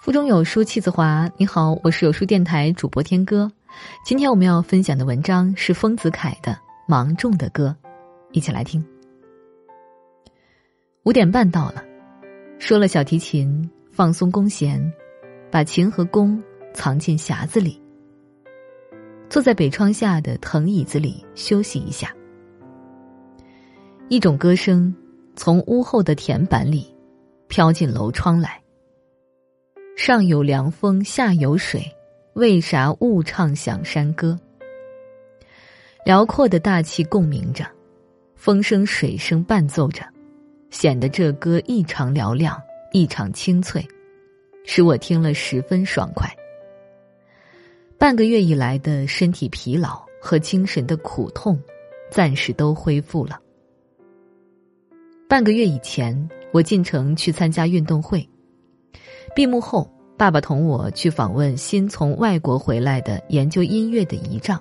腹中有书气自华。你好，我是有书电台主播天歌。今天我们要分享的文章是丰子恺的《芒种的歌》，一起来听。五点半到了，说了小提琴，放松弓弦，把琴和弓藏进匣子里，坐在北窗下的藤椅子里休息一下。一种歌声从屋后的田板里飘进楼窗来。上有凉风，下有水，为啥误唱响山歌？辽阔的大气共鸣着，风声、水声伴奏着，显得这歌异常嘹亮，异常清脆，使我听了十分爽快。半个月以来的身体疲劳和精神的苦痛，暂时都恢复了。半个月以前，我进城去参加运动会。闭幕后，爸爸同我去访问新从外国回来的研究音乐的姨丈。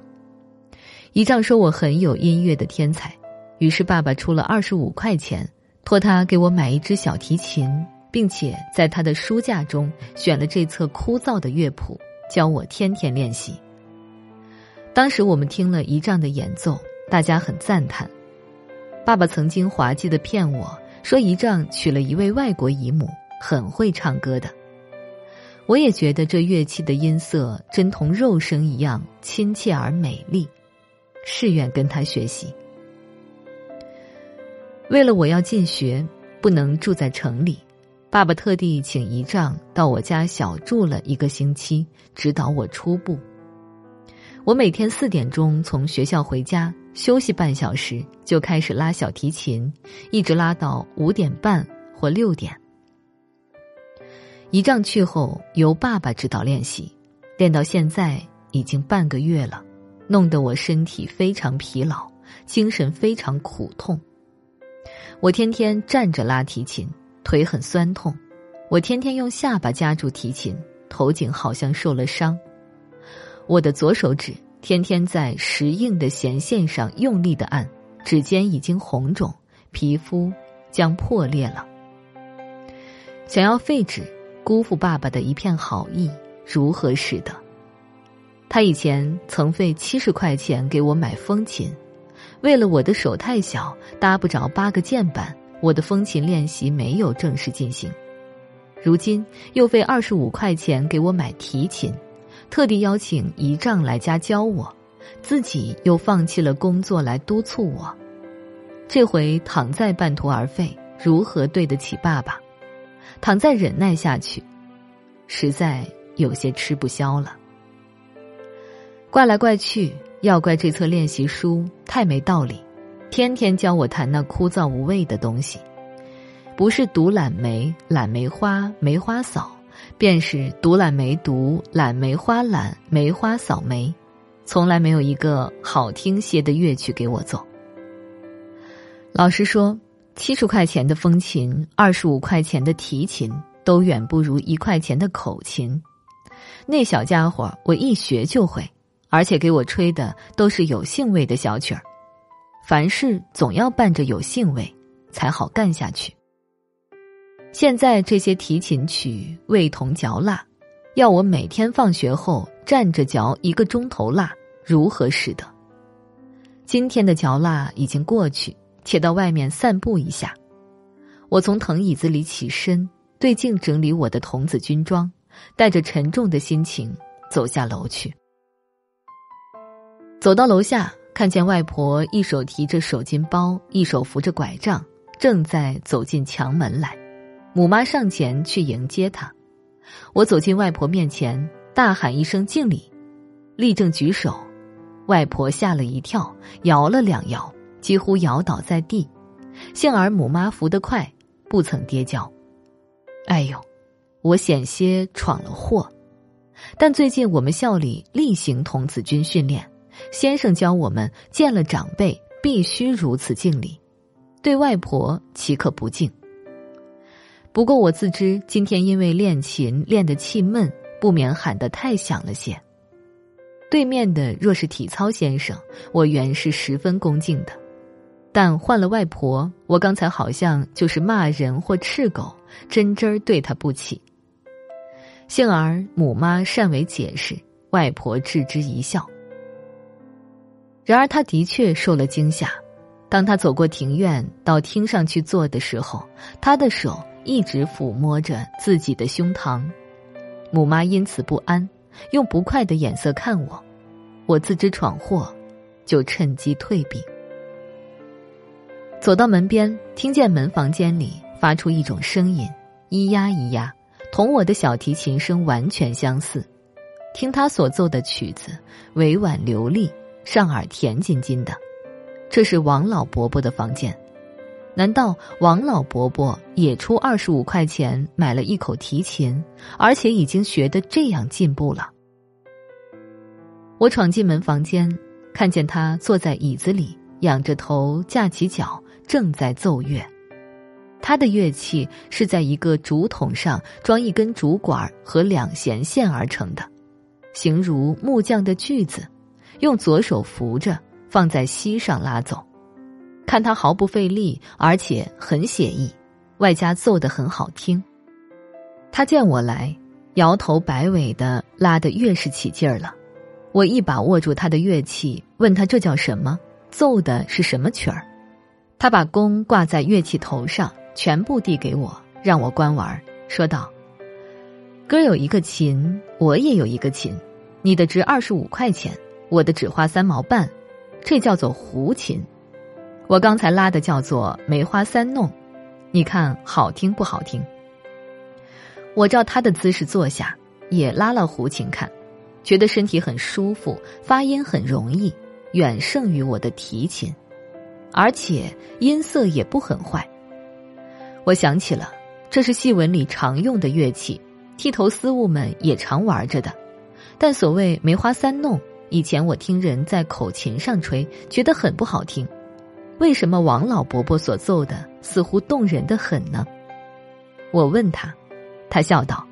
姨丈说我很有音乐的天才，于是爸爸出了二十五块钱，托他给我买一支小提琴，并且在他的书架中选了这册枯燥的乐谱，教我天天练习。当时我们听了姨丈的演奏，大家很赞叹。爸爸曾经滑稽的骗我说，姨丈娶了一位外国姨母，很会唱歌的。我也觉得这乐器的音色真同肉声一样亲切而美丽，誓愿跟他学习。为了我要进学，不能住在城里，爸爸特地请姨丈到我家小住了一个星期，指导我初步。我每天四点钟从学校回家，休息半小时，就开始拉小提琴，一直拉到五点半或六点。一丈去后，由爸爸指导练习，练到现在已经半个月了，弄得我身体非常疲劳，精神非常苦痛。我天天站着拉提琴，腿很酸痛；我天天用下巴夹住提琴，头颈好像受了伤。我的左手指天天在石硬的弦线上用力的按，指尖已经红肿，皮肤将破裂了。想要废止。辜负爸爸的一片好意，如何使得？他以前曾费七十块钱给我买风琴，为了我的手太小，搭不着八个键板，我的风琴练习没有正式进行。如今又费二十五块钱给我买提琴，特地邀请姨丈来家教我，自己又放弃了工作来督促我。这回躺在半途而废，如何对得起爸爸？躺再忍耐下去，实在有些吃不消了。怪来怪去，要怪这册练习书太没道理，天天教我弹那枯燥无味的东西。不是读懒梅、懒梅花、梅花扫，便是读懒梅读、懒梅花懒、梅花扫梅，从来没有一个好听些的乐曲给我做。老师说。七十块钱的风琴，二十五块钱的提琴，都远不如一块钱的口琴。那小家伙，我一学就会，而且给我吹的都是有兴味的小曲儿。凡事总要伴着有兴味，才好干下去。现在这些提琴曲味同嚼蜡，要我每天放学后站着嚼一个钟头蜡，如何使得？今天的嚼蜡已经过去。且到外面散步一下，我从藤椅子里起身，对镜整理我的童子军装，带着沉重的心情走下楼去。走到楼下，看见外婆一手提着手巾包，一手扶着拐杖，正在走进墙门来。母妈上前去迎接她。我走进外婆面前，大喊一声敬礼，立正举手。外婆吓了一跳，摇了两摇。几乎摇倒在地，幸而母妈扶得快，不曾跌跤。哎呦，我险些闯了祸。但最近我们校里例行童子军训练，先生教我们见了长辈必须如此敬礼，对外婆岂可不敬？不过我自知今天因为练琴练得气闷，不免喊得太响了些。对面的若是体操先生，我原是十分恭敬的。但换了外婆，我刚才好像就是骂人或斥狗，真真儿对他不起。幸而母妈善为解释，外婆置之一笑。然而他的确受了惊吓，当他走过庭院到厅上去坐的时候，他的手一直抚摸着自己的胸膛。母妈因此不安，用不快的眼色看我，我自知闯祸，就趁机退避。走到门边，听见门房间里发出一种声音，咿呀咿呀，同我的小提琴声完全相似。听他所奏的曲子，委婉流利，上耳甜津津的。这是王老伯伯的房间。难道王老伯伯也出二十五块钱买了一口提琴，而且已经学得这样进步了？我闯进门房间，看见他坐在椅子里，仰着头，架起脚，正在奏乐。他的乐器是在一个竹筒上装一根竹管和两弦线而成的，形如木匠的锯子，用左手扶着，放在膝上拉走。看他毫不费力，而且很写意，外加奏得很好听。他见我来，摇头摆尾的拉得越是起劲儿了。我一把握住他的乐器，问他这叫什么，奏的是什么曲儿。他把弓挂在乐器头上，全部递给我，让我观玩，说道：“哥有一个琴，我也有一个琴，你的值二十五块钱，我的只花三毛半，这叫做胡琴。”我刚才拉的叫做梅花三弄，你看好听不好听？我照他的姿势坐下，也拉了胡琴看，觉得身体很舒服，发音很容易，远胜于我的提琴，而且音色也不很坏。我想起了，这是戏文里常用的乐器，剃头丝务们也常玩着的。但所谓梅花三弄，以前我听人在口琴上吹，觉得很不好听。为什么王老伯伯所奏的似乎动人的很呢？我问他，他笑道：“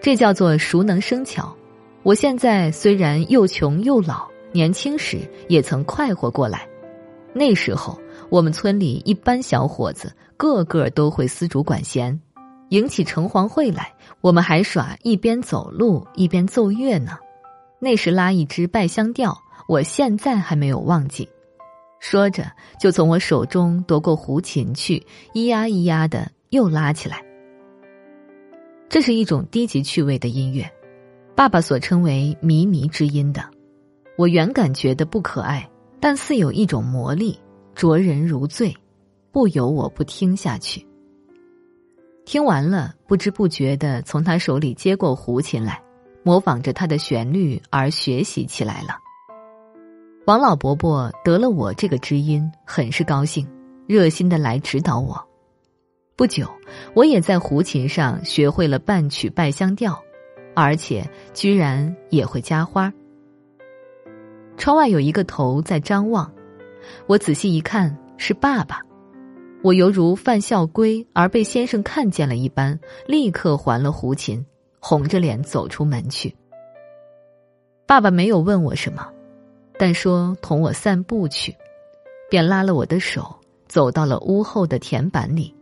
这叫做熟能生巧。我现在虽然又穷又老，年轻时也曾快活过来。那时候我们村里一般小伙子个个都会丝竹管弦，迎起城隍会来，我们还耍一边走路一边奏乐呢。那时拉一支拜香调，我现在还没有忘记。”说着，就从我手中夺过胡琴去，咿呀咿呀的又拉起来。这是一种低级趣味的音乐，爸爸所称为“靡靡之音”的。我原感觉得不可爱，但似有一种魔力，灼人如醉，不由我不听下去。听完了，不知不觉的从他手里接过胡琴来，模仿着他的旋律而学习起来了。王老伯伯得了我这个知音，很是高兴，热心的来指导我。不久，我也在胡琴上学会了半曲拜香调，而且居然也会加花。窗外有一个头在张望，我仔细一看是爸爸，我犹如犯校规而被先生看见了一般，立刻还了胡琴，红着脸走出门去。爸爸没有问我什么。但说同我散步去，便拉了我的手，走到了屋后的田板里。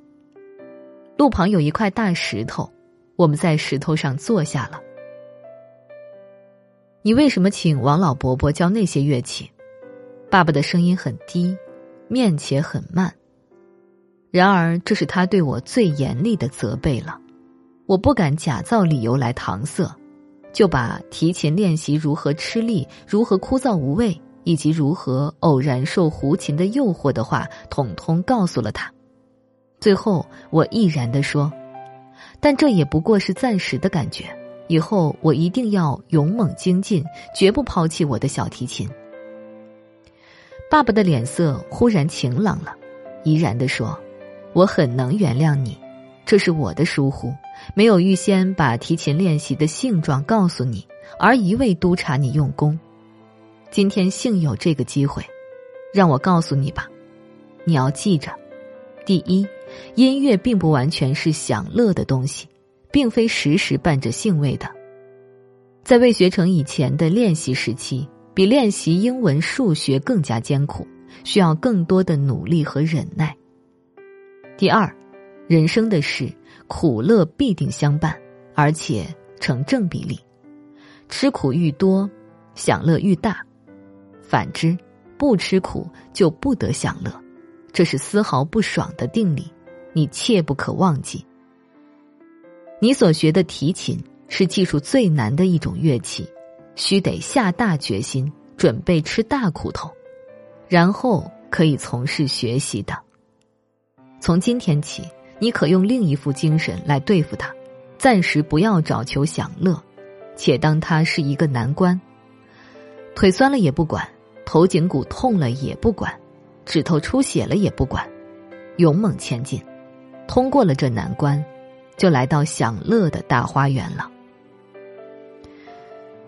路旁有一块大石头，我们在石头上坐下了。你为什么请王老伯伯教那些乐器？爸爸的声音很低，面且很慢。然而这是他对我最严厉的责备了，我不敢假造理由来搪塞。就把提琴练习如何吃力、如何枯燥无味，以及如何偶然受胡琴的诱惑的话，统统告诉了他。最后，我毅然的说：“但这也不过是暂时的感觉，以后我一定要勇猛精进，绝不抛弃我的小提琴。”爸爸的脸色忽然晴朗了，怡然的说：“我很能原谅你。”这是我的疏忽，没有预先把提琴练习的性状告诉你，而一味督察你用功。今天幸有这个机会，让我告诉你吧，你要记着：第一，音乐并不完全是享乐的东西，并非时时伴着兴味的。在未学成以前的练习时期，比练习英文、数学更加艰苦，需要更多的努力和忍耐。第二。人生的事，苦乐必定相伴，而且成正比例，吃苦愈多，享乐愈大；反之，不吃苦就不得享乐，这是丝毫不爽的定理，你切不可忘记。你所学的提琴是技术最难的一种乐器，需得下大决心，准备吃大苦头，然后可以从事学习的。从今天起，你可用另一副精神来对付它，暂时不要找求享乐，且当它是一个难关。腿酸了也不管，头颈骨痛了也不管，指头出血了也不管，勇猛前进，通过了这难关。就来到享乐的大花园了。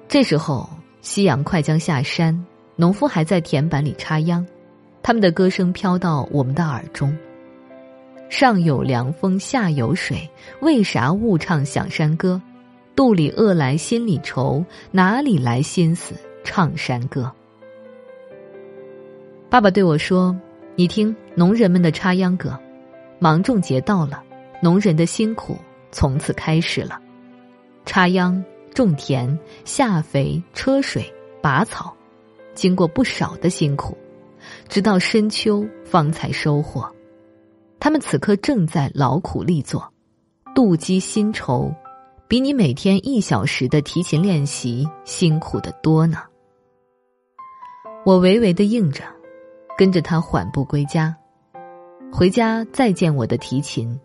这时候，夕阳快将下山，农夫还在田板里插秧，他们的歌声飘到我们的耳中。上有凉风，下有水，为啥勿唱响山歌？肚里饿来心里愁，哪里来心思唱山歌？爸爸对我说：“你听，农人们的插秧歌，芒种节到了。”农人的辛苦从此开始了，插秧、种田、下肥、车水、拔草，经过不少的辛苦，直到深秋方才收获。他们此刻正在劳苦力作，妒积薪酬，比你每天一小时的提琴练习辛苦的多呢。我微微的应着，跟着他缓步归家。回家再见我的提琴。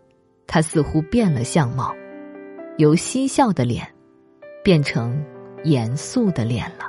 他似乎变了相貌，由嬉笑的脸变成严肃的脸了。